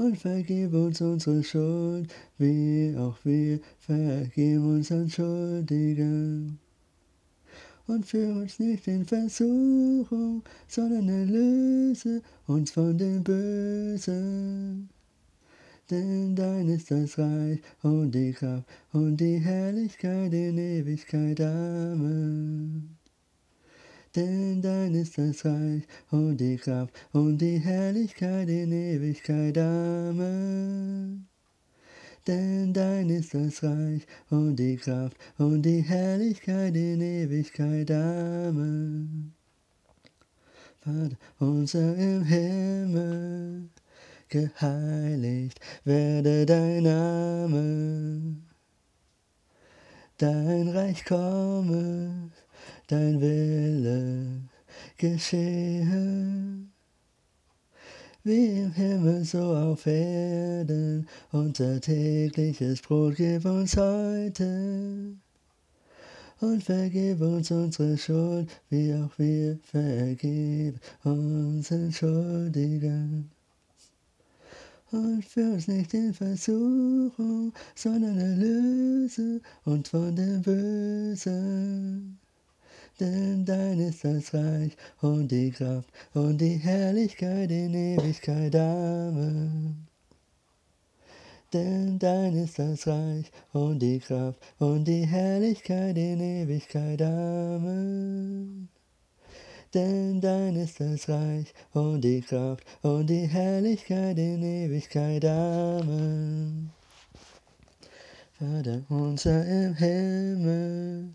und vergib uns unsere Schuld, wie auch wir vergeben unseren Schuldigen. Und führ uns nicht in Versuchung, sondern erlöse uns von dem Bösen. Denn dein ist das Reich und die Kraft und die Herrlichkeit in Ewigkeit. Amen. Denn dein ist das Reich und die Kraft und die Herrlichkeit in Ewigkeit. Amen. Denn dein ist das Reich und die Kraft und die Herrlichkeit in Ewigkeit. Amen. Vater unser im Himmel, geheiligt werde dein Name. Dein Reich komme, dein Wille geschehe. Wie im Himmel so auf Erden, unser tägliches Brot gib uns heute. Und vergib uns unsere Schuld, wie auch wir vergeben unseren Schuldigen. Und führ uns nicht in Versuchung, sondern erlöse uns von dem Bösen. Denn dein ist das Reich und die Kraft und die Herrlichkeit in Ewigkeit. Amen. Denn dein ist das Reich und die Kraft und die Herrlichkeit in Ewigkeit. Amen. Denn dein ist das Reich und die Kraft und die Herrlichkeit in Ewigkeit. Amen. Vater unser im Himmel,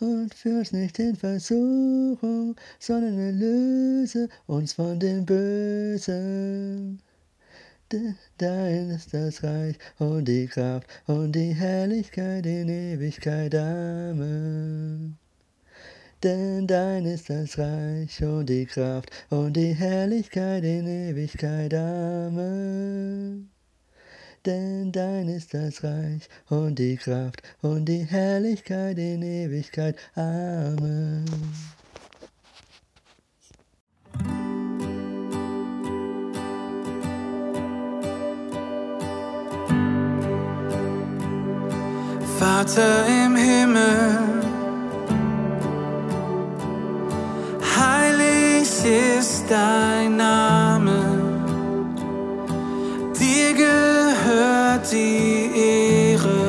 Und führ uns nicht in Versuchung, sondern erlöse uns von dem Bösen. Denn Dein ist das Reich und die Kraft und die Herrlichkeit in Ewigkeit. Amen. Denn dein ist das Reich und die Kraft und die Herrlichkeit in Ewigkeit. Amen. Denn dein ist das Reich und die Kraft und die Herrlichkeit in Ewigkeit. Amen. Vater im Himmel, heilig ist dein Name, die Ehre,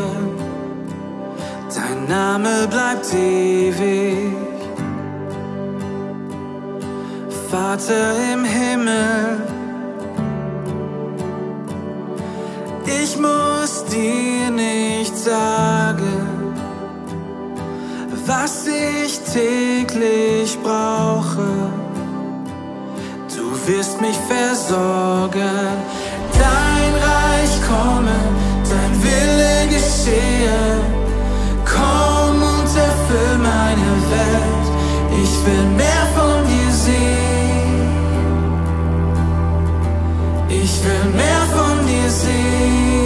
dein Name bleibt ewig. Vater im Himmel, ich muss dir nicht sagen, was ich täglich brauche. Du wirst mich versorgen. Komme, dein Wille geschehe. Komm und erfüll meine Welt. Ich will mehr von dir sehen. Ich will mehr von dir sehen.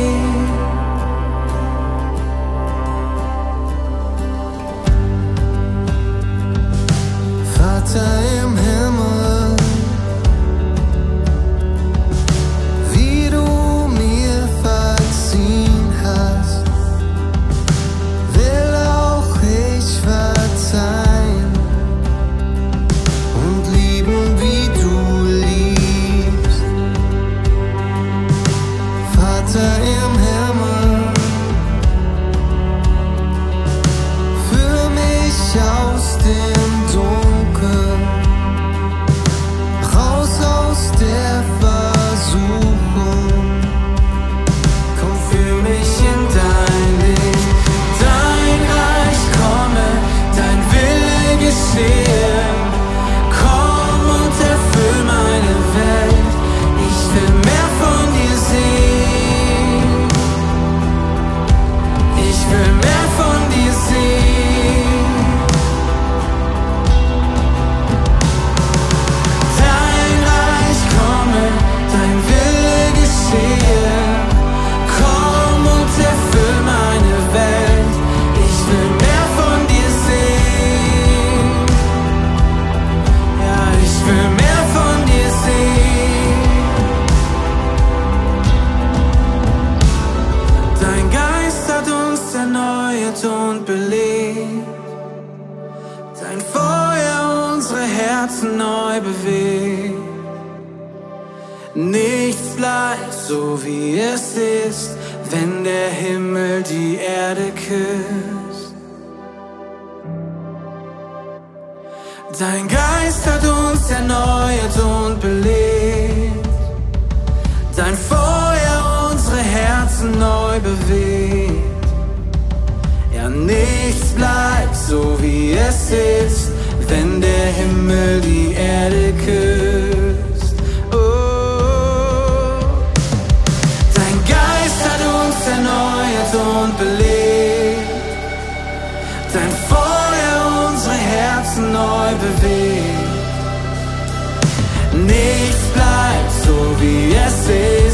Nichts bleibt so wie es ist,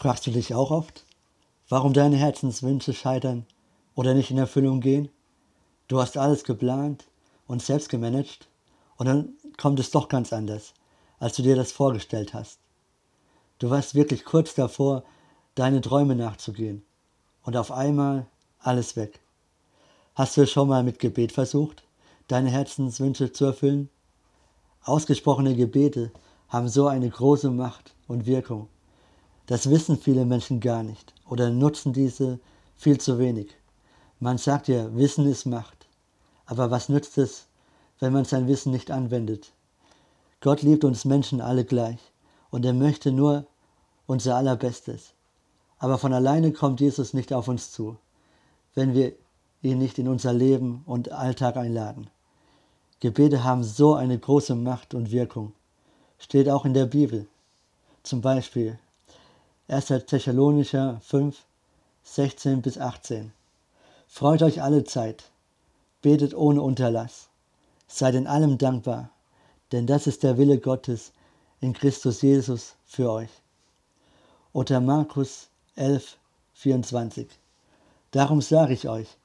Fragst du dich auch oft, warum deine Herzenswünsche scheitern oder nicht in Erfüllung gehen? Du hast alles geplant und selbst gemanagt und dann kommt es doch ganz anders, als du dir das vorgestellt hast. Du warst wirklich kurz davor, deine Träume nachzugehen und auf einmal alles weg. Hast du schon mal mit Gebet versucht, deine Herzenswünsche zu erfüllen? Ausgesprochene Gebete haben so eine große Macht und Wirkung. Das wissen viele Menschen gar nicht oder nutzen diese viel zu wenig. Man sagt ja, Wissen ist Macht. Aber was nützt es, wenn man sein Wissen nicht anwendet? Gott liebt uns Menschen alle gleich und er möchte nur unser Allerbestes. Aber von alleine kommt Jesus nicht auf uns zu, wenn wir ihn nicht in unser Leben und Alltag einladen. Gebete haben so eine große Macht und Wirkung. Steht auch in der Bibel. Zum Beispiel 1. Thessalonicher 5, 16 bis 18. Freut euch alle Zeit, betet ohne Unterlass, seid in allem dankbar, denn das ist der Wille Gottes in Christus Jesus für euch. Oder Markus 11, 24. Darum sage ich euch,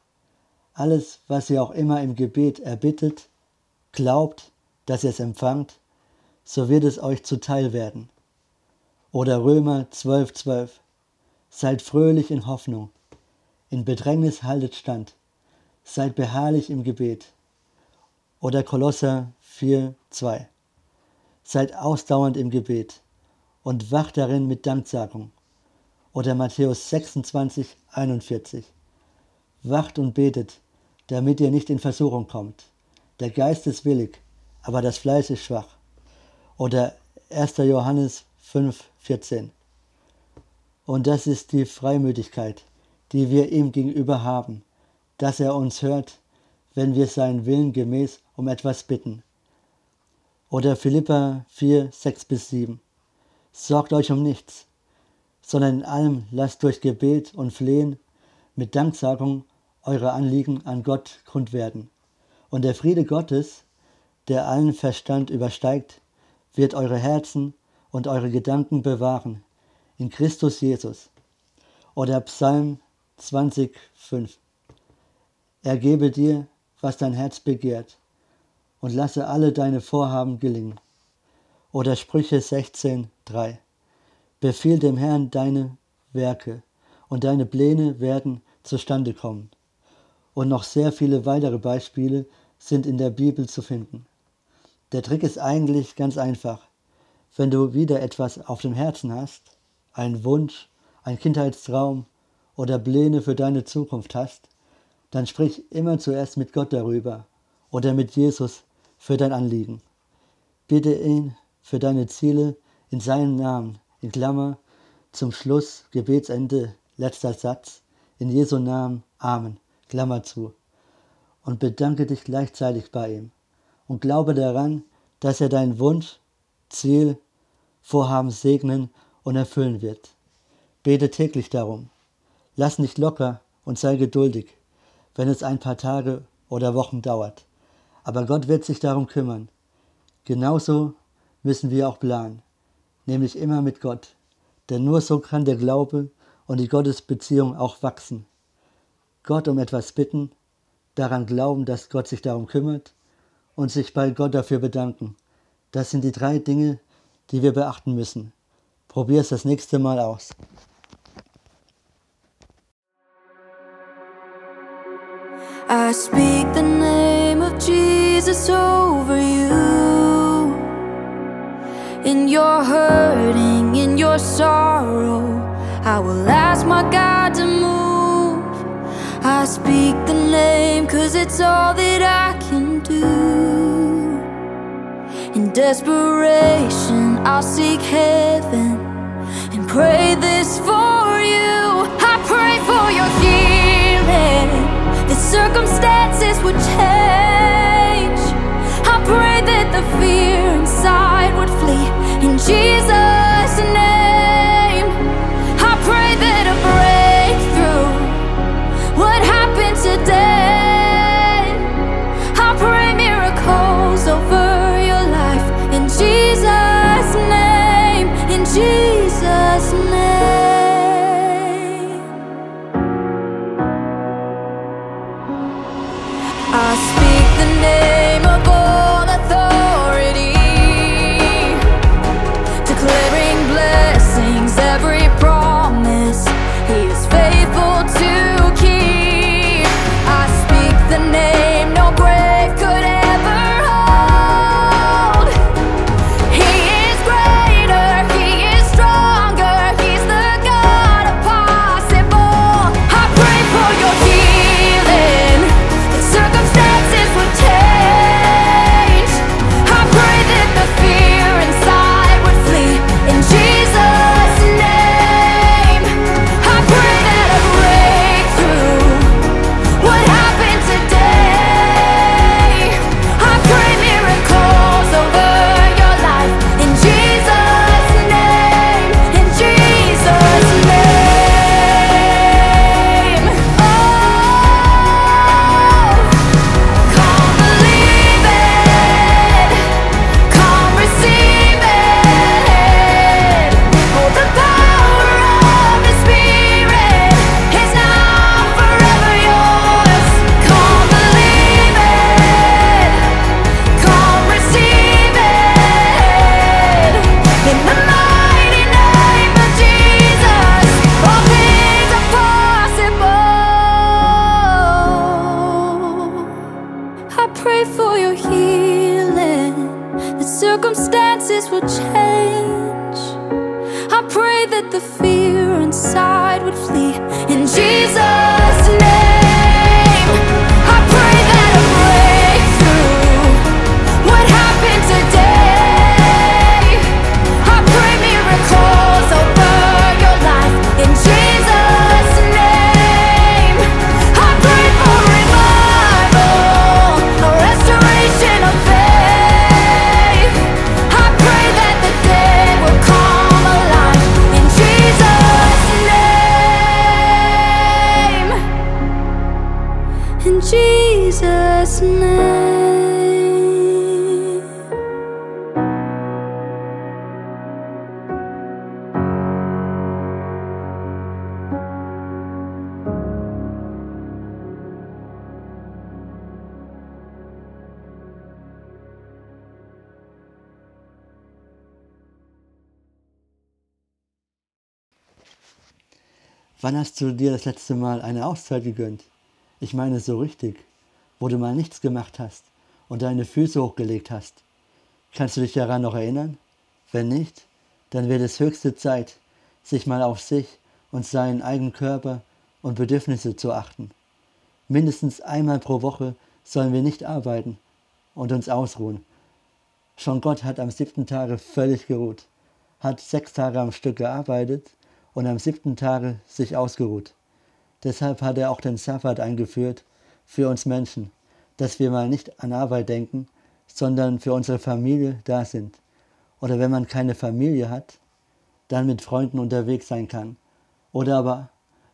alles, was ihr auch immer im Gebet erbittet, glaubt, dass ihr es empfangt, so wird es euch zuteil werden. Oder Römer 12, 12. Seid fröhlich in Hoffnung, in Bedrängnis haltet stand, seid beharrlich im Gebet. Oder Kolosser 4, 2. Seid ausdauernd im Gebet und wacht darin mit Danksagung. Oder Matthäus 26, 41. Wacht und betet, damit ihr nicht in Versuchung kommt. Der Geist ist willig, aber das Fleisch ist schwach. Oder 1. Johannes 5, 14. Und das ist die Freimütigkeit, die wir ihm gegenüber haben, dass er uns hört, wenn wir seinen Willen gemäß um etwas bitten. Oder Philippa 4, 6 bis 7. Sorgt euch um nichts, sondern in allem lasst durch Gebet und Flehen mit Danksagung eure Anliegen an Gott kund werden. Und der Friede Gottes, der allen Verstand übersteigt, wird eure Herzen und eure Gedanken bewahren in Christus Jesus. Oder Psalm 20, 5. Er gebe dir, was dein Herz begehrt, und lasse alle deine Vorhaben gelingen. Oder Sprüche 16, 3. Befiehl dem Herrn deine Werke, und deine Pläne werden zustande kommen. Und noch sehr viele weitere Beispiele sind in der Bibel zu finden. Der Trick ist eigentlich ganz einfach. Wenn du wieder etwas auf dem Herzen hast, einen Wunsch, einen Kindheitstraum oder Pläne für deine Zukunft hast, dann sprich immer zuerst mit Gott darüber oder mit Jesus für dein Anliegen. Bitte ihn für deine Ziele in seinem Namen, in Klammer, zum Schluss, Gebetsende, letzter Satz, in Jesu Namen, Amen, Klammer zu. Und bedanke dich gleichzeitig bei ihm und glaube daran, dass er deinen Wunsch, Ziel, Vorhaben segnen und erfüllen wird. Bete täglich darum. Lass nicht locker und sei geduldig, wenn es ein paar Tage oder Wochen dauert. Aber Gott wird sich darum kümmern. Genauso müssen wir auch planen, nämlich immer mit Gott. Denn nur so kann der Glaube und die Gottesbeziehung auch wachsen. Gott um etwas bitten, daran glauben, dass Gott sich darum kümmert und sich bei Gott dafür bedanken. Das sind die drei Dinge, die wir beachten müssen. Probier es das nächste Mal aus. I speak the name of Jesus over you. In your hurting, in your sorrow, I will ask my God to move. I speak the name, cause it's all that I can do. In desperation, I'll seek heaven and pray this for you. I pray for your healing, that circumstances would change. I pray that the fear inside would flee in Jesus' name. Du dir das letzte Mal eine Auszeit gegönnt? Ich meine so richtig, wo du mal nichts gemacht hast und deine Füße hochgelegt hast. Kannst du dich daran noch erinnern? Wenn nicht, dann wird es höchste Zeit, sich mal auf sich und seinen eigenen Körper und Bedürfnisse zu achten. Mindestens einmal pro Woche sollen wir nicht arbeiten und uns ausruhen. Schon Gott hat am siebten Tage völlig geruht, hat sechs Tage am Stück gearbeitet und am siebten Tage sich ausgeruht. Deshalb hat er auch den Sabbat eingeführt für uns Menschen, dass wir mal nicht an Arbeit denken, sondern für unsere Familie da sind. Oder wenn man keine Familie hat, dann mit Freunden unterwegs sein kann. Oder aber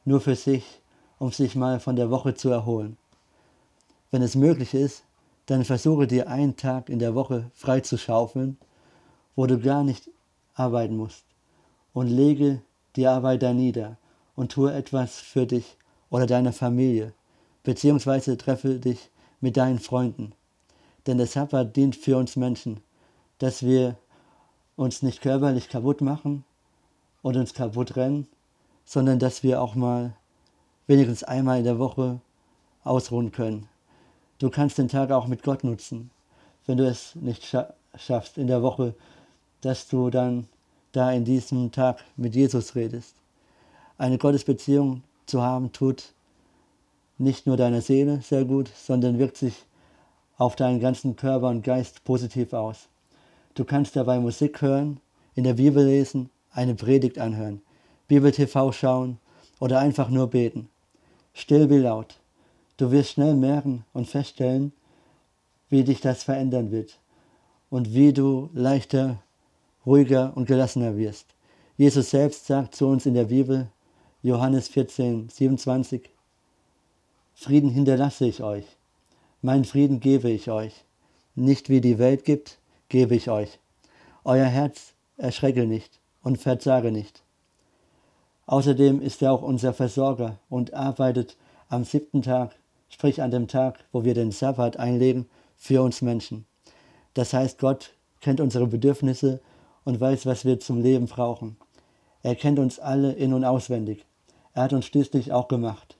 nur für sich, um sich mal von der Woche zu erholen. Wenn es möglich ist, dann versuche dir einen Tag in der Woche frei zu schaufeln, wo du gar nicht arbeiten musst. Und lege die Arbeit da nieder und tue etwas für dich oder deine Familie, beziehungsweise treffe dich mit deinen Freunden. Denn der Sabbat dient für uns Menschen, dass wir uns nicht körperlich kaputt machen und uns kaputt rennen, sondern dass wir auch mal wenigstens einmal in der Woche ausruhen können. Du kannst den Tag auch mit Gott nutzen, wenn du es nicht scha schaffst in der Woche, dass du dann da in diesem Tag mit Jesus redest. Eine Gottesbeziehung zu haben tut nicht nur deiner Seele sehr gut, sondern wirkt sich auf deinen ganzen Körper und Geist positiv aus. Du kannst dabei Musik hören, in der Bibel lesen, eine Predigt anhören, Bibel-TV schauen oder einfach nur beten. Still wie laut. Du wirst schnell merken und feststellen, wie dich das verändern wird und wie du leichter, ruhiger und gelassener wirst. Jesus selbst sagt zu uns in der Bibel, Johannes 14, 27, Frieden hinterlasse ich euch, mein Frieden gebe ich euch, nicht wie die Welt gibt, gebe ich euch. Euer Herz erschrecke nicht und verzage nicht. Außerdem ist er auch unser Versorger und arbeitet am siebten Tag, sprich an dem Tag, wo wir den Sabbat einlegen, für uns Menschen. Das heißt, Gott kennt unsere Bedürfnisse und weiß, was wir zum Leben brauchen. Er kennt uns alle in und auswendig. Er hat uns schließlich auch gemacht.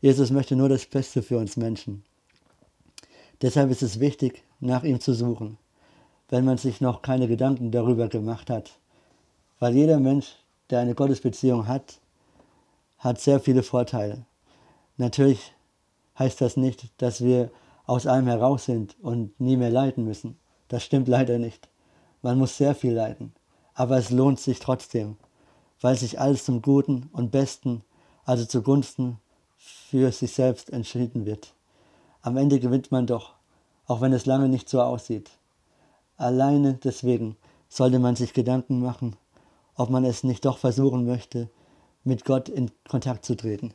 Jesus möchte nur das Beste für uns Menschen. Deshalb ist es wichtig, nach ihm zu suchen, wenn man sich noch keine Gedanken darüber gemacht hat. Weil jeder Mensch, der eine Gottesbeziehung hat, hat sehr viele Vorteile. Natürlich heißt das nicht, dass wir aus allem heraus sind und nie mehr leiden müssen. Das stimmt leider nicht. Man muss sehr viel leiden. Aber es lohnt sich trotzdem, weil sich alles zum Guten und Besten, also zugunsten für sich selbst entschieden wird. Am Ende gewinnt man doch, auch wenn es lange nicht so aussieht. Alleine deswegen sollte man sich Gedanken machen, ob man es nicht doch versuchen möchte, mit Gott in Kontakt zu treten.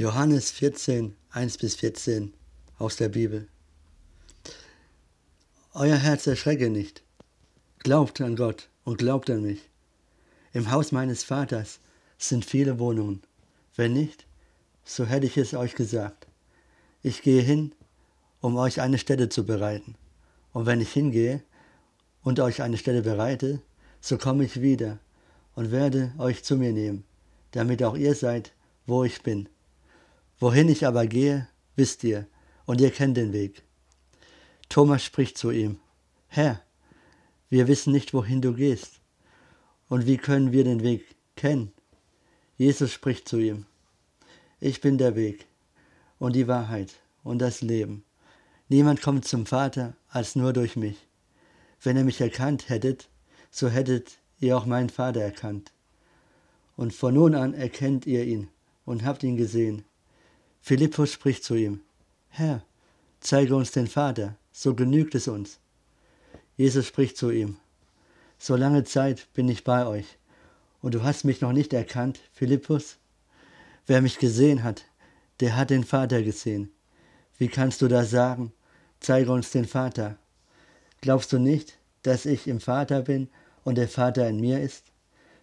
Johannes 14, 1 bis 14 aus der Bibel. Euer Herz erschrecke nicht. Glaubt an Gott und glaubt an mich. Im Haus meines Vaters sind viele Wohnungen. Wenn nicht, so hätte ich es euch gesagt. Ich gehe hin, um euch eine Stätte zu bereiten. Und wenn ich hingehe und euch eine Stätte bereite, so komme ich wieder und werde euch zu mir nehmen, damit auch ihr seid, wo ich bin. Wohin ich aber gehe, wisst ihr, und ihr kennt den Weg. Thomas spricht zu ihm, Herr, wir wissen nicht, wohin du gehst, und wie können wir den Weg kennen? Jesus spricht zu ihm, ich bin der Weg und die Wahrheit und das Leben. Niemand kommt zum Vater als nur durch mich. Wenn ihr mich erkannt hättet, so hättet ihr auch meinen Vater erkannt. Und von nun an erkennt ihr ihn und habt ihn gesehen. Philippus spricht zu ihm, Herr, zeige uns den Vater, so genügt es uns. Jesus spricht zu ihm, so lange Zeit bin ich bei euch, und du hast mich noch nicht erkannt, Philippus? Wer mich gesehen hat, der hat den Vater gesehen. Wie kannst du da sagen, zeige uns den Vater? Glaubst du nicht, dass ich im Vater bin und der Vater in mir ist?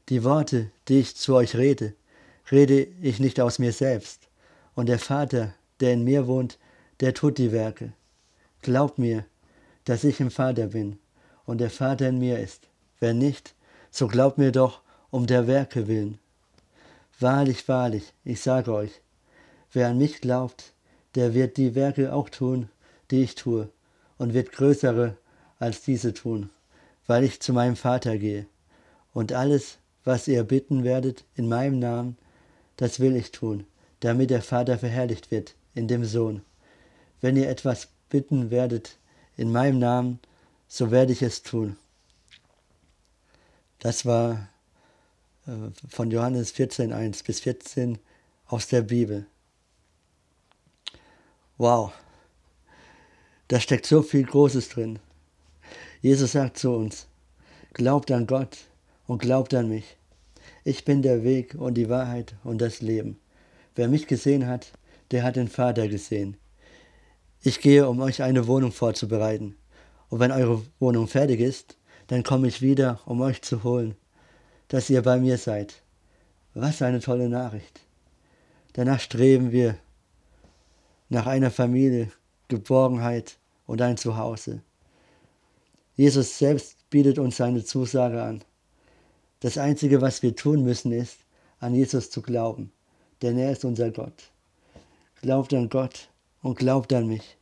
Die Worte, die ich zu euch rede, rede ich nicht aus mir selbst. Und der Vater, der in mir wohnt, der tut die Werke. Glaubt mir, dass ich im Vater bin und der Vater in mir ist. Wenn nicht, so glaubt mir doch um der Werke willen. Wahrlich, wahrlich, ich sage euch, wer an mich glaubt, der wird die Werke auch tun, die ich tue, und wird größere als diese tun, weil ich zu meinem Vater gehe. Und alles, was ihr bitten werdet in meinem Namen, das will ich tun, damit der Vater verherrlicht wird in dem Sohn. Wenn ihr etwas bitten werdet in meinem Namen, so werde ich es tun. Das war äh, von Johannes 14, 1 bis 14 aus der Bibel. Wow, da steckt so viel Großes drin. Jesus sagt zu uns, glaubt an Gott und glaubt an mich. Ich bin der Weg und die Wahrheit und das Leben. Wer mich gesehen hat, der hat den Vater gesehen. Ich gehe, um euch eine Wohnung vorzubereiten. Und wenn eure Wohnung fertig ist, dann komme ich wieder, um euch zu holen, dass ihr bei mir seid. Was eine tolle Nachricht. Danach streben wir nach einer Familie, Geborgenheit und ein Zuhause. Jesus selbst bietet uns seine Zusage an. Das Einzige, was wir tun müssen, ist, an Jesus zu glauben, denn er ist unser Gott. Glaubt an Gott und glaubt an mich.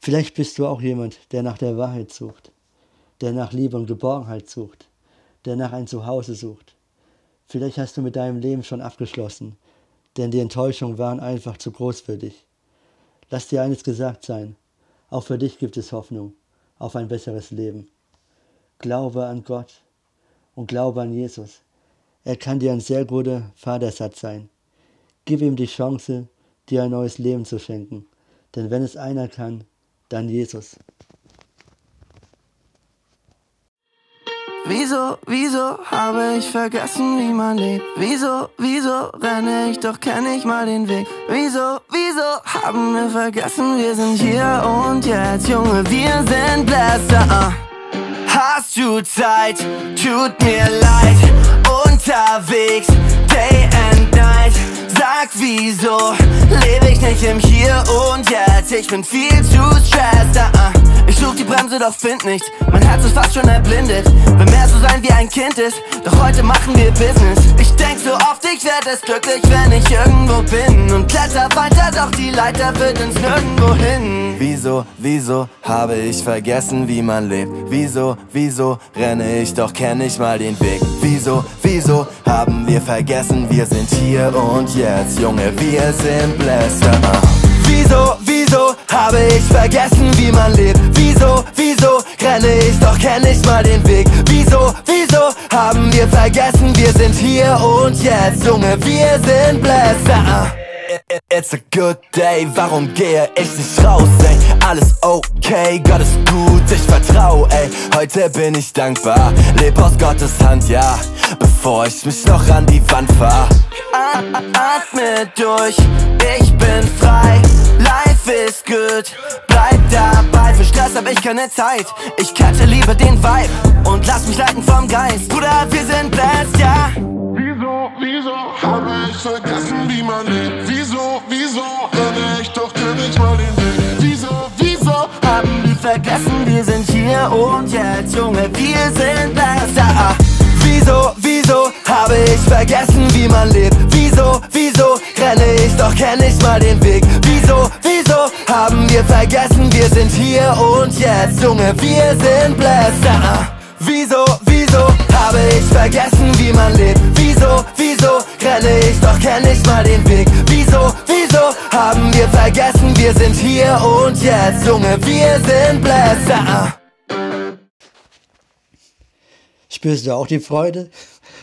Vielleicht bist du auch jemand, der nach der Wahrheit sucht, der nach Liebe und Geborgenheit sucht, der nach ein Zuhause sucht. Vielleicht hast du mit deinem Leben schon abgeschlossen, denn die Enttäuschungen waren einfach zu groß für dich. Lass dir eines gesagt sein, auch für dich gibt es Hoffnung auf ein besseres Leben. Glaube an Gott und glaube an Jesus. Er kann dir ein sehr guter Vatersatz sein. Gib ihm die Chance, dir ein neues Leben zu schenken. Denn wenn es einer kann, dann Jesus. Wieso, wieso habe ich vergessen, wie man lebt? Wieso, wieso renne ich, doch kenn ich mal den Weg? Wieso, wieso haben wir vergessen, wir sind hier und jetzt, Junge, wir sind Bläster. Uh. Hast du Zeit? Tut mir leid. Unterwegs, day and. Sag wieso, lebe ich nicht im Hier und Jetzt? Ich bin viel zu stressed. Uh. Ich such die Bremse, doch find nichts. Mein Herz ist fast schon erblindet. Will mehr so sein wie ein Kind ist. Doch heute machen wir Business. Ich denk so oft, ich werd es glücklich, wenn ich irgendwo bin. Und kletter weiter, doch die Leiter führt ins Nirgendwo hin. Wieso, wieso habe ich vergessen, wie man lebt? Wieso, wieso renne ich, doch kenn ich mal den Weg? Wieso, wieso haben wir vergessen, wir sind hier und jetzt, Junge, wir sind Bläster. Wieso, wieso habe ich vergessen, wie man lebt? Wieso, wieso renne ich, doch kenn ich mal den Weg? Wieso, wieso haben wir vergessen, wir sind hier und jetzt, Junge, wir sind Bläster. It's a good day, warum gehe ich nicht raus, ey? Alles okay, Gott ist gut, ich vertrau, ey. Heute bin ich dankbar, leb aus Gottes Hand, ja. Bevor ich mich noch an die Wand fahr. Atme durch, ich bin frei. Life is good, bleib dabei. Für Stress hab ich keine Zeit. Ich catche lieber den Vibe und lass mich leiten vom Geist. Bruder, wir sind blessed, ja. Wieso, wieso habe ich vergessen, wie man lebt? Renne ich mal den Weg? Wieso, wieso haben wir vergessen, wir sind hier und jetzt, Junge, wir sind besser. Wieso, wieso habe ich vergessen, wie man lebt? Wieso, wieso renne ich doch kenn ich mal den Weg? Wieso, wieso haben wir vergessen, wir sind hier und jetzt, Junge, wir sind besser. Wieso, wieso habe ich vergessen, wie man lebt? Wieso, wieso renne ich, doch kenn ich mal den Weg? Wieso, wieso haben wir vergessen, wir sind hier und jetzt, Junge, wir sind besser. Spürst du auch die Freude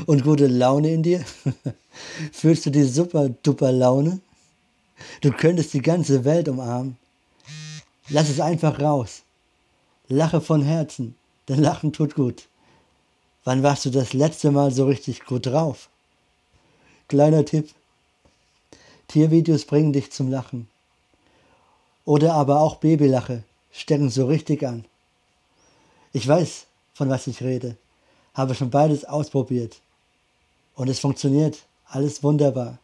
und gute Laune in dir? Fühlst du die super duper Laune? Du könntest die ganze Welt umarmen. Lass es einfach raus. Lache von Herzen, denn Lachen tut gut. Wann warst du das letzte Mal so richtig gut drauf? Kleiner Tipp. Tiervideos bringen dich zum Lachen. Oder aber auch Babylache stecken so richtig an. Ich weiß, von was ich rede. Habe schon beides ausprobiert. Und es funktioniert alles wunderbar.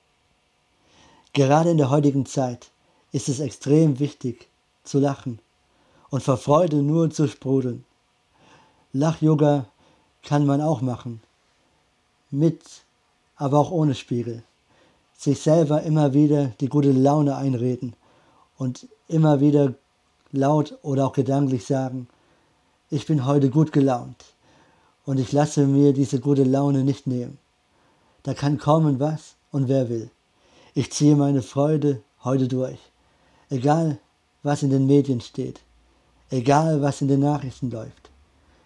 Gerade in der heutigen Zeit ist es extrem wichtig zu lachen und vor Freude nur zu sprudeln. Lach-Yoga kann man auch machen. Mit, aber auch ohne Spiegel. Sich selber immer wieder die gute Laune einreden und immer wieder laut oder auch gedanklich sagen, ich bin heute gut gelaunt und ich lasse mir diese gute Laune nicht nehmen. Da kann kommen was und wer will. Ich ziehe meine Freude heute durch. Egal, was in den Medien steht. Egal, was in den Nachrichten läuft.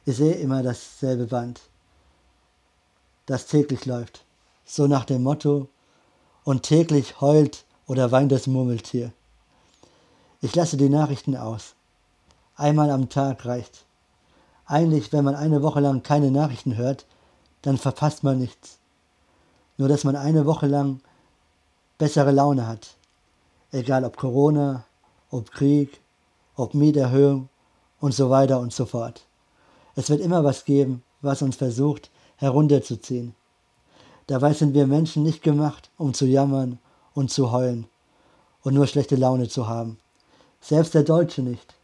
Ich sehe immer dasselbe Band, das täglich läuft. So nach dem Motto, und täglich heult oder weint das Murmeltier. Ich lasse die Nachrichten aus. Einmal am Tag reicht. Eigentlich, wenn man eine Woche lang keine Nachrichten hört, dann verpasst man nichts. Nur dass man eine Woche lang bessere Laune hat. Egal ob Corona, ob Krieg, ob Mieterhöhung und so weiter und so fort. Es wird immer was geben, was uns versucht herunterzuziehen. Dabei sind wir Menschen nicht gemacht, um zu jammern und zu heulen und nur schlechte Laune zu haben. Selbst der Deutsche nicht.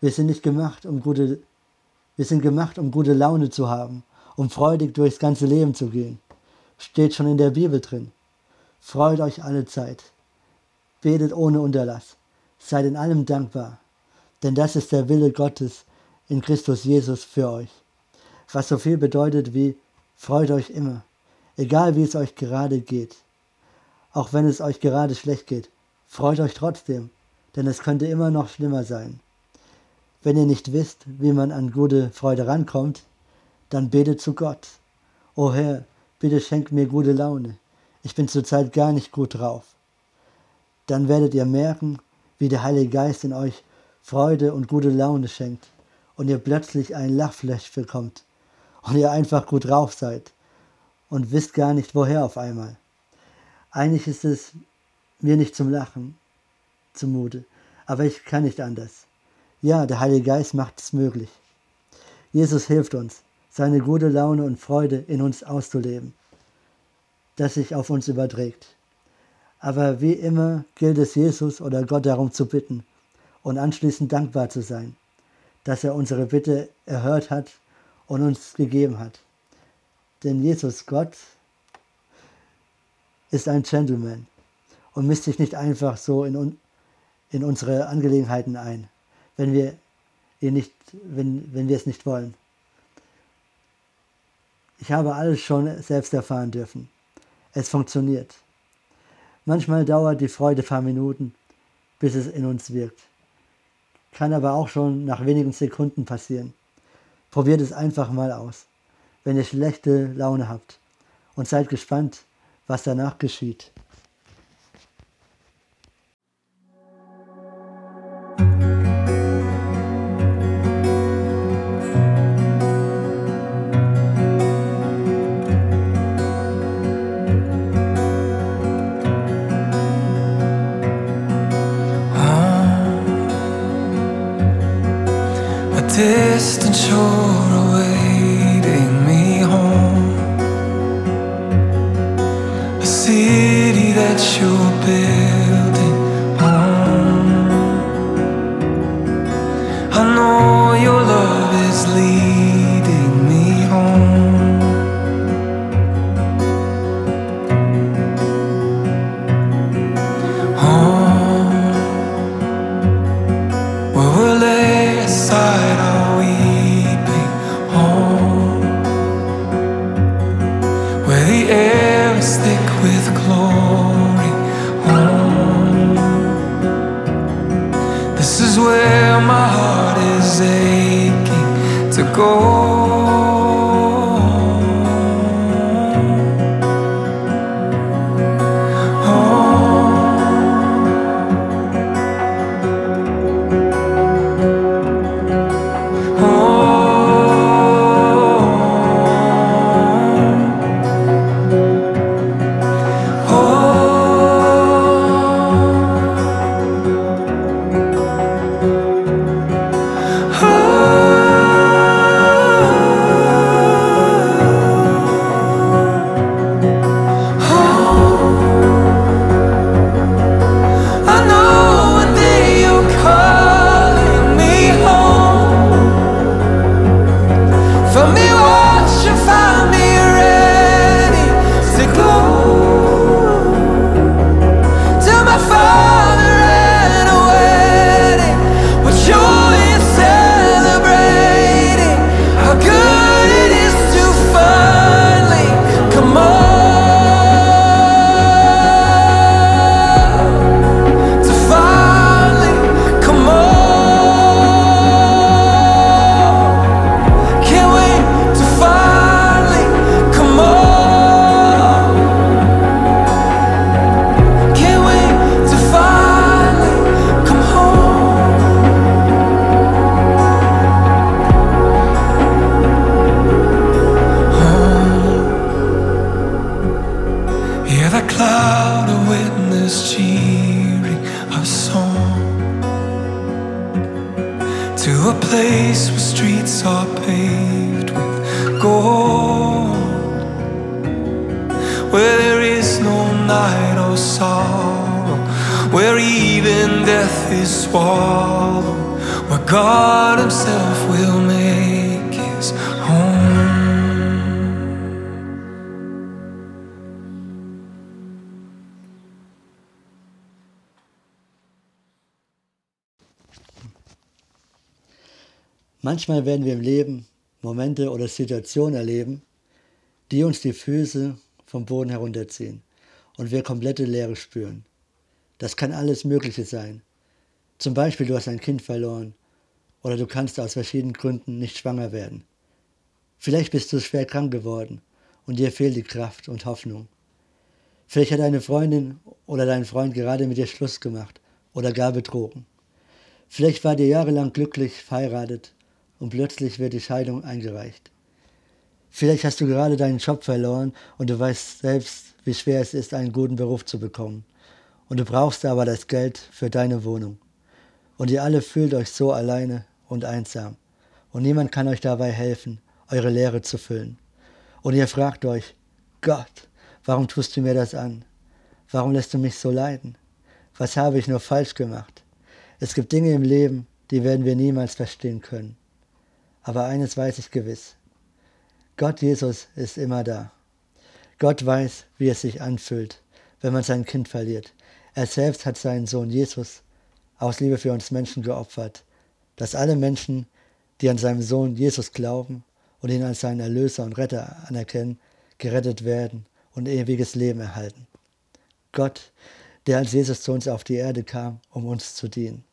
Wir sind nicht gemacht, um gute, wir sind gemacht, um gute Laune zu haben, um freudig durchs ganze Leben zu gehen. Steht schon in der Bibel drin. Freut euch alle Zeit. Betet ohne Unterlass. Seid in allem dankbar. Denn das ist der Wille Gottes in Christus Jesus für euch. Was so viel bedeutet wie freut euch immer, egal wie es euch gerade geht. Auch wenn es euch gerade schlecht geht, freut euch trotzdem, denn es könnte immer noch schlimmer sein. Wenn ihr nicht wisst, wie man an gute Freude rankommt, dann betet zu Gott. O Herr, bitte schenk mir gute Laune. Ich bin zurzeit gar nicht gut drauf. Dann werdet ihr merken, wie der Heilige Geist in euch Freude und gute Laune schenkt und ihr plötzlich ein Lachflash bekommt und ihr einfach gut drauf seid und wisst gar nicht woher auf einmal. Eigentlich ist es mir nicht zum Lachen zumute, aber ich kann nicht anders. Ja, der Heilige Geist macht es möglich. Jesus hilft uns, seine gute Laune und Freude in uns auszuleben, das sich auf uns überträgt. Aber wie immer gilt es Jesus oder Gott darum zu bitten und anschließend dankbar zu sein dass er unsere Bitte erhört hat und uns gegeben hat. Denn Jesus Gott ist ein Gentleman und misst sich nicht einfach so in, in unsere Angelegenheiten ein, wenn wir, ihn nicht, wenn, wenn wir es nicht wollen. Ich habe alles schon selbst erfahren dürfen. Es funktioniert. Manchmal dauert die Freude ein paar Minuten, bis es in uns wirkt kann aber auch schon nach wenigen Sekunden passieren. Probiert es einfach mal aus, wenn ihr schlechte Laune habt und seid gespannt, was danach geschieht. Manchmal werden wir im Leben Momente oder Situationen erleben, die uns die Füße vom Boden herunterziehen und wir komplette Leere spüren. Das kann alles Mögliche sein. Zum Beispiel, du hast ein Kind verloren oder du kannst aus verschiedenen Gründen nicht schwanger werden. Vielleicht bist du schwer krank geworden und dir fehlt die Kraft und Hoffnung. Vielleicht hat deine Freundin oder dein Freund gerade mit dir Schluss gemacht oder gar betrogen. Vielleicht war dir jahrelang glücklich verheiratet und plötzlich wird die Scheidung eingereicht. Vielleicht hast du gerade deinen Job verloren und du weißt selbst, wie schwer es ist, einen guten Beruf zu bekommen. Und du brauchst aber das Geld für deine Wohnung. Und ihr alle fühlt euch so alleine und einsam. Und niemand kann euch dabei helfen, eure Leere zu füllen. Und ihr fragt euch, Gott, warum tust du mir das an? Warum lässt du mich so leiden? Was habe ich nur falsch gemacht? Es gibt Dinge im Leben, die werden wir niemals verstehen können. Aber eines weiß ich gewiss. Gott Jesus ist immer da. Gott weiß, wie es sich anfühlt, wenn man sein Kind verliert. Er selbst hat seinen Sohn Jesus aus Liebe für uns Menschen geopfert, dass alle Menschen, die an seinen Sohn Jesus glauben und ihn als seinen Erlöser und Retter anerkennen, gerettet werden und ewiges Leben erhalten. Gott, der als Jesus zu uns auf die Erde kam, um uns zu dienen.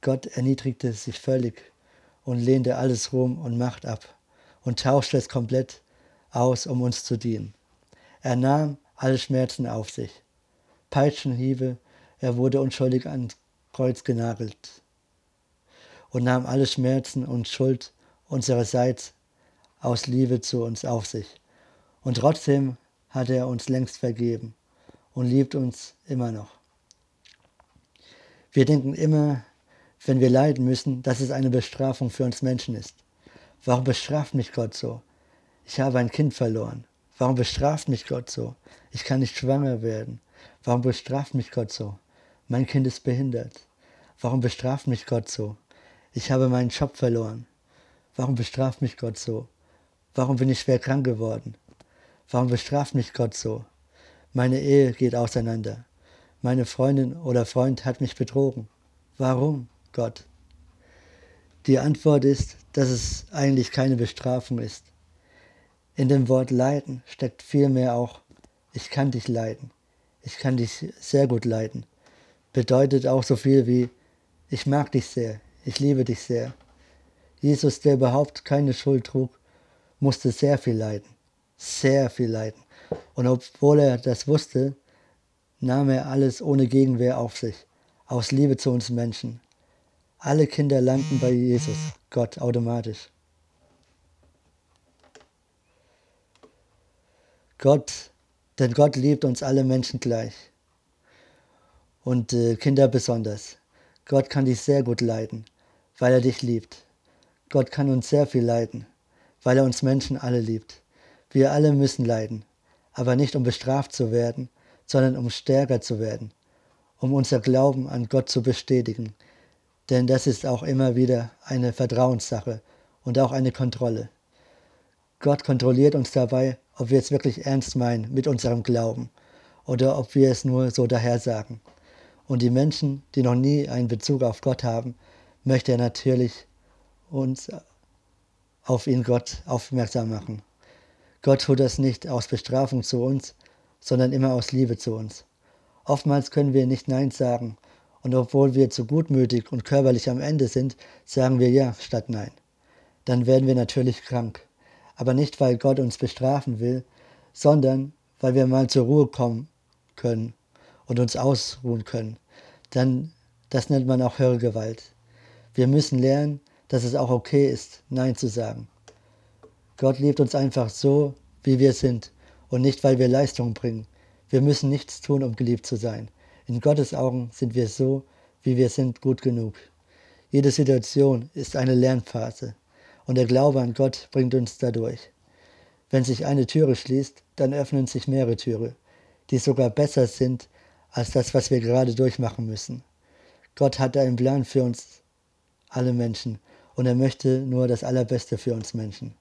Gott erniedrigte sich völlig und lehnte alles Ruhm und Macht ab und tauschte es komplett aus, um uns zu dienen. Er nahm alle Schmerzen auf sich. Peitschenhiebe, er wurde unschuldig ans Kreuz genagelt und nahm alle Schmerzen und Schuld unsererseits aus Liebe zu uns auf sich. Und trotzdem hat er uns längst vergeben und liebt uns immer noch. Wir denken immer, wenn wir leiden müssen, dass es eine Bestrafung für uns Menschen ist. Warum bestraft mich Gott so? Ich habe ein Kind verloren. Warum bestraft mich Gott so? Ich kann nicht schwanger werden. Warum bestraft mich Gott so? Mein Kind ist behindert. Warum bestraft mich Gott so? Ich habe meinen Job verloren. Warum bestraft mich Gott so? Warum bin ich schwer krank geworden? Warum bestraft mich Gott so? Meine Ehe geht auseinander. Meine Freundin oder Freund hat mich betrogen. Warum, Gott? Die Antwort ist, dass es eigentlich keine Bestrafung ist. In dem Wort leiden steckt vielmehr auch, ich kann dich leiden. Ich kann dich sehr gut leiden. Bedeutet auch so viel wie, ich mag dich sehr, ich liebe dich sehr. Jesus, der überhaupt keine Schuld trug, musste sehr viel leiden. Sehr viel leiden. Und obwohl er das wusste, nahm er alles ohne Gegenwehr auf sich, aus Liebe zu uns Menschen. Alle Kinder landen bei Jesus, Gott automatisch. Gott, denn Gott liebt uns alle Menschen gleich. Und äh, Kinder besonders. Gott kann dich sehr gut leiden, weil er dich liebt. Gott kann uns sehr viel leiden, weil er uns Menschen alle liebt. Wir alle müssen leiden, aber nicht um bestraft zu werden, sondern um stärker zu werden, um unser Glauben an Gott zu bestätigen. Denn das ist auch immer wieder eine Vertrauenssache und auch eine Kontrolle. Gott kontrolliert uns dabei, ob wir es wirklich ernst meinen mit unserem Glauben oder ob wir es nur so daher sagen. Und die Menschen, die noch nie einen Bezug auf Gott haben, möchte er natürlich uns auf ihn Gott aufmerksam machen. Gott tut das nicht aus Bestrafung zu uns, sondern immer aus Liebe zu uns. Oftmals können wir nicht Nein sagen, und obwohl wir zu gutmütig und körperlich am Ende sind, sagen wir Ja statt Nein. Dann werden wir natürlich krank. Aber nicht, weil Gott uns bestrafen will, sondern weil wir mal zur Ruhe kommen können und uns ausruhen können. Dann, das nennt man auch Hörgewalt. Wir müssen lernen, dass es auch okay ist, Nein zu sagen. Gott liebt uns einfach so, wie wir sind und nicht, weil wir Leistung bringen. Wir müssen nichts tun, um geliebt zu sein. In Gottes Augen sind wir so, wie wir sind, gut genug. Jede Situation ist eine Lernphase und der Glaube an Gott bringt uns dadurch. Wenn sich eine Türe schließt, dann öffnen sich mehrere Türe, die sogar besser sind als das, was wir gerade durchmachen müssen. Gott hat einen Plan für uns, alle Menschen, und er möchte nur das Allerbeste für uns Menschen.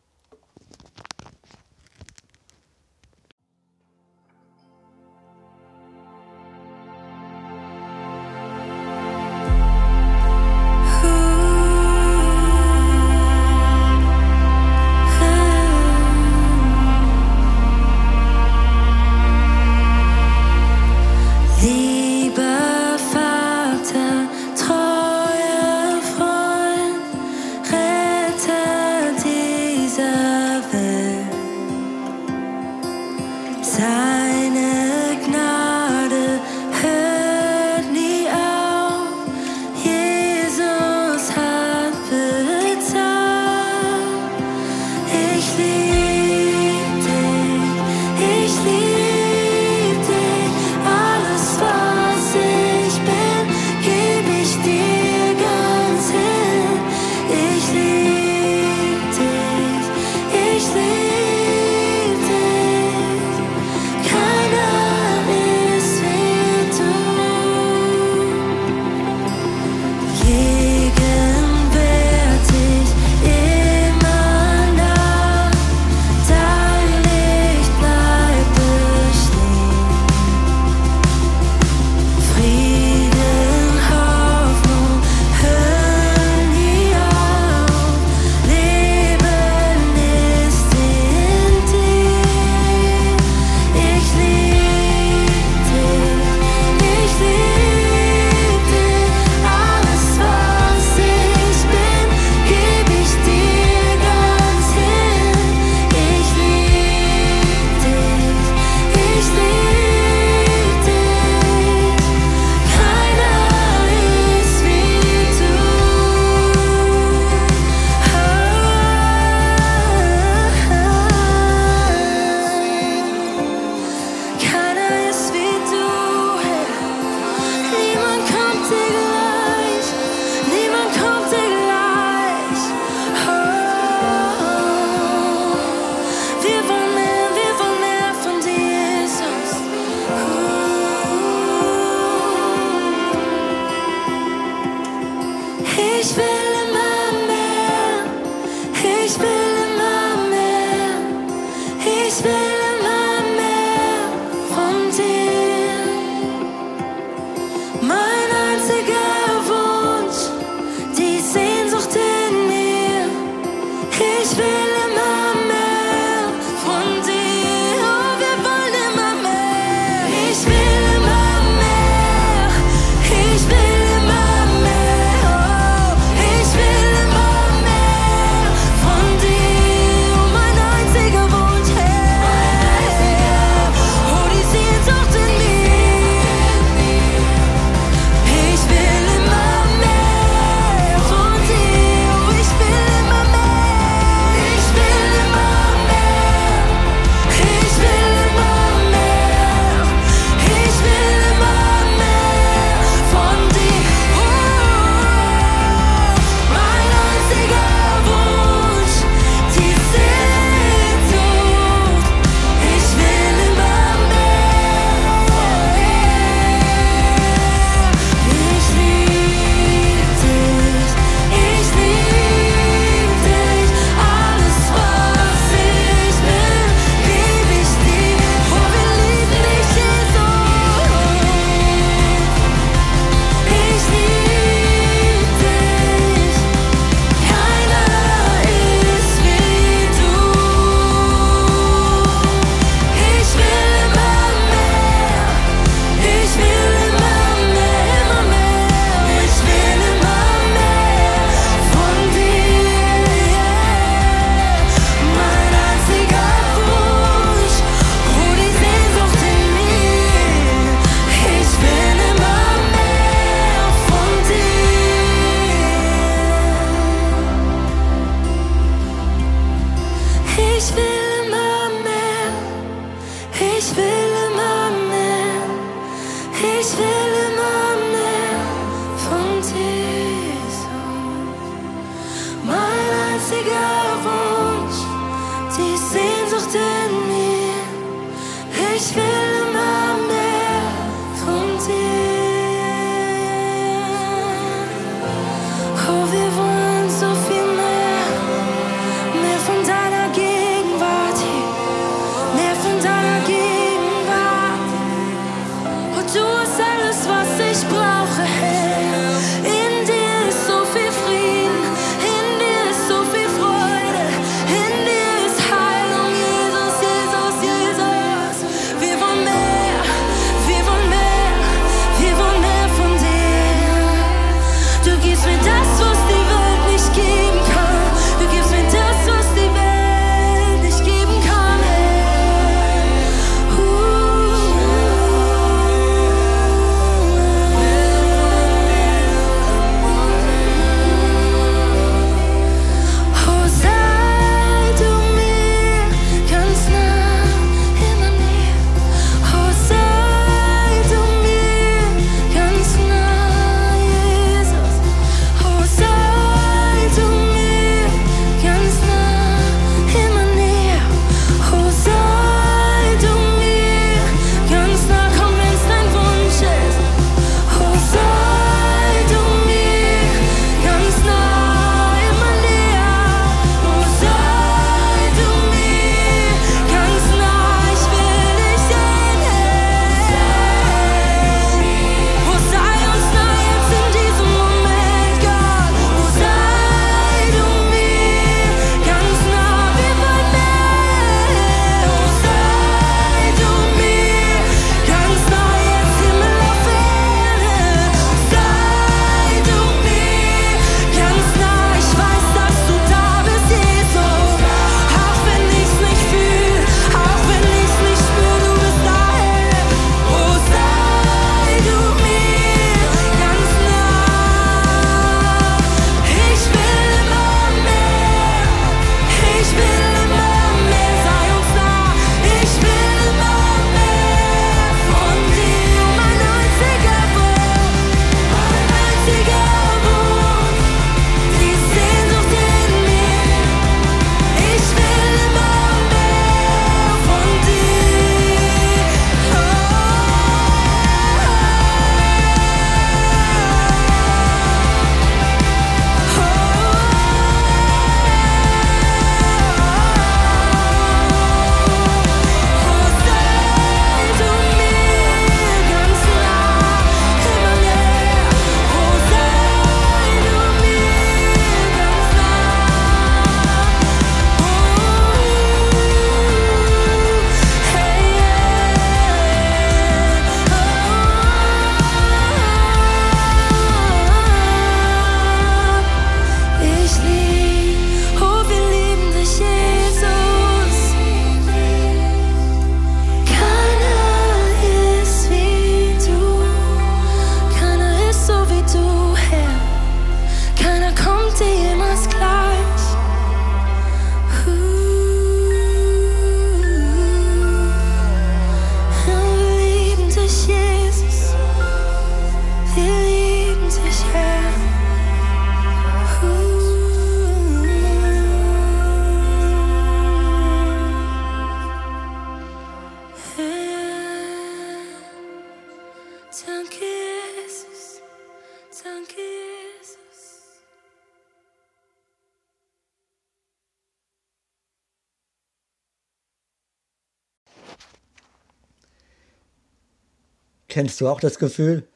Kennst du auch das Gefühl?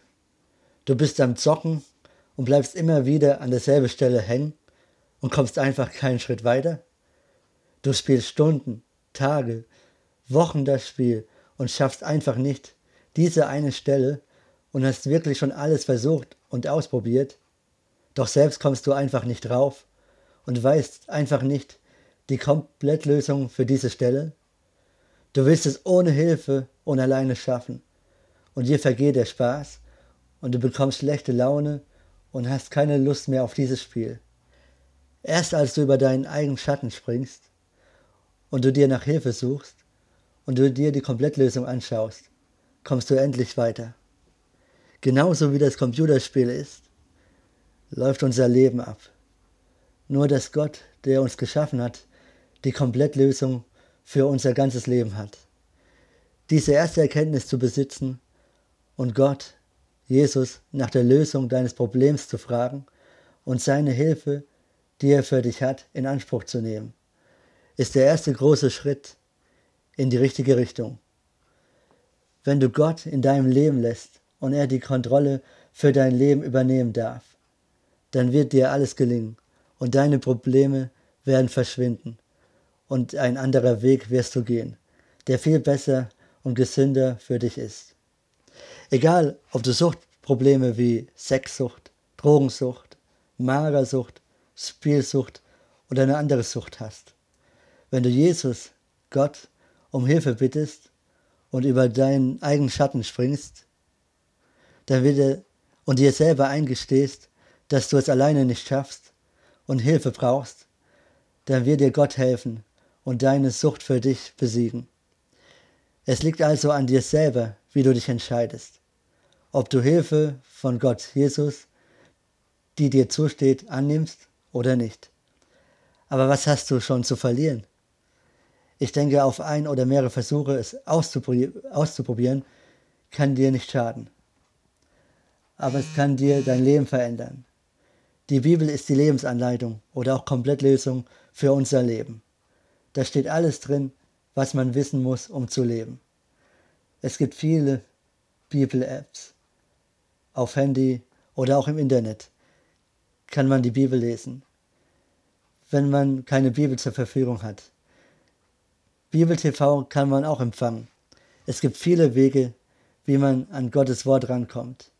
Du bist am Zocken und bleibst immer wieder an derselben Stelle hängen und kommst einfach keinen Schritt weiter? Du spielst Stunden, Tage, Wochen das Spiel und schaffst einfach nicht diese eine Stelle und hast wirklich schon alles versucht und ausprobiert, doch selbst kommst du einfach nicht drauf und weißt einfach nicht die Komplettlösung für diese Stelle. Du willst es ohne Hilfe und alleine schaffen und dir vergeht der Spaß und du bekommst schlechte Laune und hast keine Lust mehr auf dieses Spiel. Erst als du über deinen eigenen Schatten springst und du dir nach Hilfe suchst und du dir die Komplettlösung anschaust, kommst du endlich weiter. Genauso wie das Computerspiel ist, läuft unser Leben ab. Nur dass Gott, der uns geschaffen hat, die Komplettlösung für unser ganzes Leben hat. Diese erste Erkenntnis zu besitzen und Gott, Jesus, nach der Lösung deines Problems zu fragen und seine Hilfe, die er für dich hat, in Anspruch zu nehmen, ist der erste große Schritt in die richtige Richtung. Wenn du Gott in deinem Leben lässt und er die Kontrolle für dein Leben übernehmen darf, dann wird dir alles gelingen und deine Probleme werden verschwinden und ein anderer Weg wirst du gehen, der viel besser und gesünder für dich ist. Egal, ob du Suchtprobleme wie Sexsucht, Drogensucht, Magersucht, Spielsucht oder eine andere Sucht hast. Wenn du Jesus, Gott, um Hilfe bittest und über deinen eigenen Schatten springst, dann wird er und dir selber eingestehst, dass du es alleine nicht schaffst und Hilfe brauchst, dann wird dir Gott helfen und deine Sucht für dich besiegen. Es liegt also an dir selber, wie du dich entscheidest, ob du Hilfe von Gott Jesus, die dir zusteht, annimmst oder nicht. Aber was hast du schon zu verlieren? Ich denke, auf ein oder mehrere Versuche es auszuprobieren, kann dir nicht schaden. Aber es kann dir dein Leben verändern. Die Bibel ist die Lebensanleitung oder auch Komplettlösung für unser Leben. Da steht alles drin, was man wissen muss, um zu leben. Es gibt viele Bibel-Apps auf Handy oder auch im Internet. Kann man die Bibel lesen, wenn man keine Bibel zur Verfügung hat. Bibel TV kann man auch empfangen. Es gibt viele Wege, wie man an Gottes Wort rankommt.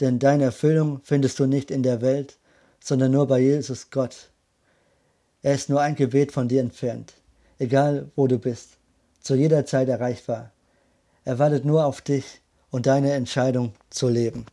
Denn deine Erfüllung findest du nicht in der Welt, sondern nur bei Jesus Gott. Er ist nur ein Gebet von dir entfernt, egal wo du bist, zu jeder Zeit erreichbar. Er wartet nur auf dich und deine Entscheidung zu leben.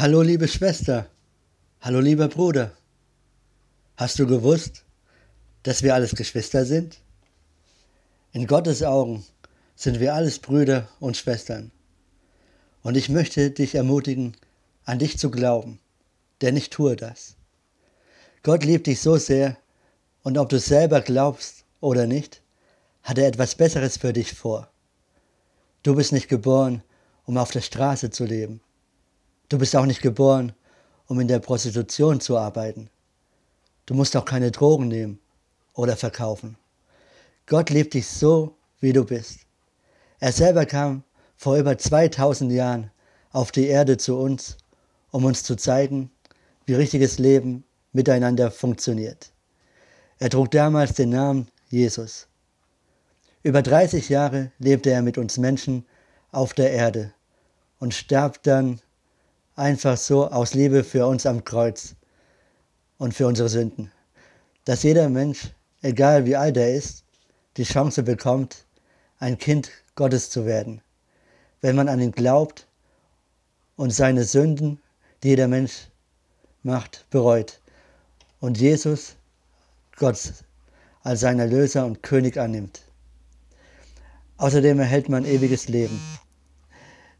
Hallo liebe Schwester, hallo lieber Bruder. Hast du gewusst, dass wir alles Geschwister sind? In Gottes Augen sind wir alles Brüder und Schwestern. Und ich möchte dich ermutigen, an dich zu glauben, denn ich tue das. Gott liebt dich so sehr, und ob du es selber glaubst oder nicht, hat er etwas Besseres für dich vor. Du bist nicht geboren, um auf der Straße zu leben. Du bist auch nicht geboren, um in der Prostitution zu arbeiten. Du musst auch keine Drogen nehmen oder verkaufen. Gott liebt dich so, wie du bist. Er selber kam vor über 2000 Jahren auf die Erde zu uns, um uns zu zeigen, wie richtiges Leben miteinander funktioniert. Er trug damals den Namen Jesus. Über 30 Jahre lebte er mit uns Menschen auf der Erde und starb dann einfach so aus Liebe für uns am Kreuz und für unsere Sünden. Dass jeder Mensch, egal wie alt er ist, die Chance bekommt, ein Kind Gottes zu werden, wenn man an ihn glaubt und seine Sünden, die jeder Mensch macht, bereut und Jesus, Gott, als seinen Erlöser und König annimmt. Außerdem erhält man ewiges Leben.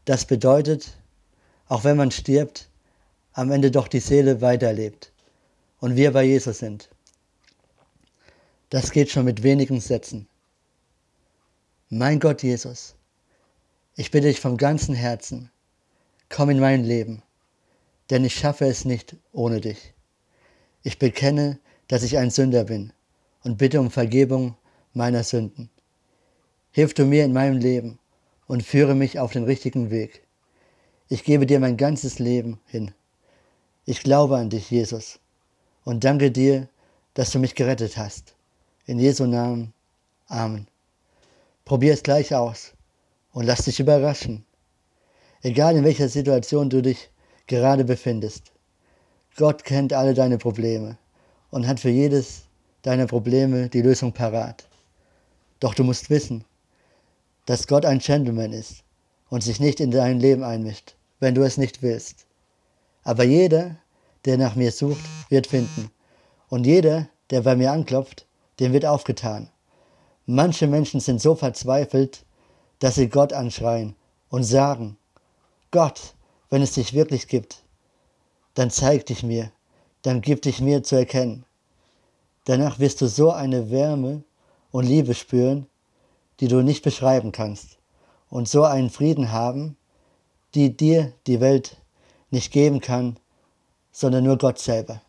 Das bedeutet, auch wenn man stirbt, am Ende doch die Seele weiterlebt und wir bei Jesus sind. Das geht schon mit wenigen Sätzen. Mein Gott Jesus, ich bitte dich vom ganzen Herzen, komm in mein Leben, denn ich schaffe es nicht ohne dich. Ich bekenne, dass ich ein Sünder bin und bitte um Vergebung meiner Sünden. Hilf du mir in meinem Leben und führe mich auf den richtigen Weg. Ich gebe dir mein ganzes Leben hin. Ich glaube an dich, Jesus, und danke dir, dass du mich gerettet hast. In Jesu Namen. Amen. Probier es gleich aus und lass dich überraschen. Egal in welcher Situation du dich gerade befindest. Gott kennt alle deine Probleme und hat für jedes deiner Probleme die Lösung parat. Doch du musst wissen, dass Gott ein Gentleman ist und sich nicht in dein Leben einmischt, wenn du es nicht willst. Aber jeder, der nach mir sucht, wird finden. Und jeder, der bei mir anklopft, dem wird aufgetan. Manche Menschen sind so verzweifelt, dass sie Gott anschreien und sagen, Gott, wenn es dich wirklich gibt, dann zeig dich mir, dann gib dich mir zu erkennen. Danach wirst du so eine Wärme und Liebe spüren, die du nicht beschreiben kannst, und so einen Frieden haben, die dir die Welt nicht geben kann, sondern nur Gott selber.